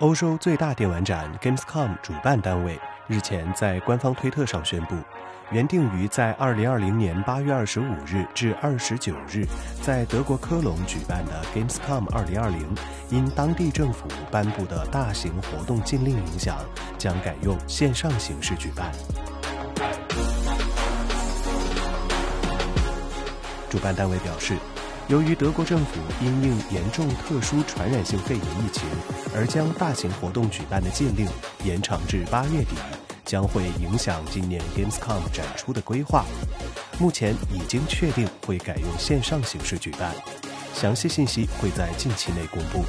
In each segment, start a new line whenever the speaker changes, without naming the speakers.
欧洲最大电玩展 Gamescom 主办单位日前在官方推特上宣布，原定于在2020年8月25日至29日在德国科隆举办的 Gamescom 2020，因当地政府颁布的大型活动禁令影响，将改用线上形式举办。主办单位表示。由于德国政府因应严重特殊传染性肺炎疫情而将大型活动举办的禁令延长至八月底，将会影响今年 Gamescom 展出的规划。目前已经确定会改用线上形式举办，详细信息会在近期内公布。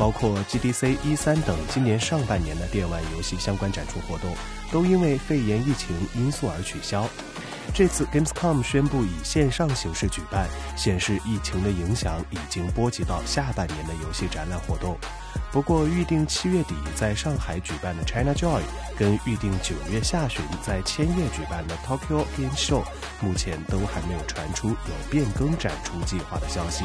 包括 GDC 一三等今年上半年的电玩游戏相关展出活动，都因为肺炎疫情因素而取消。这次 Gamescom 宣布以线上形式举办，显示疫情的影响已经波及到下半年的游戏展览活动。不过，预定七月底在上海举办的 China Joy，跟预定九月下旬在千叶举办的 Tokyo Game Show，目前都还没有传出有变更展出计划的消息。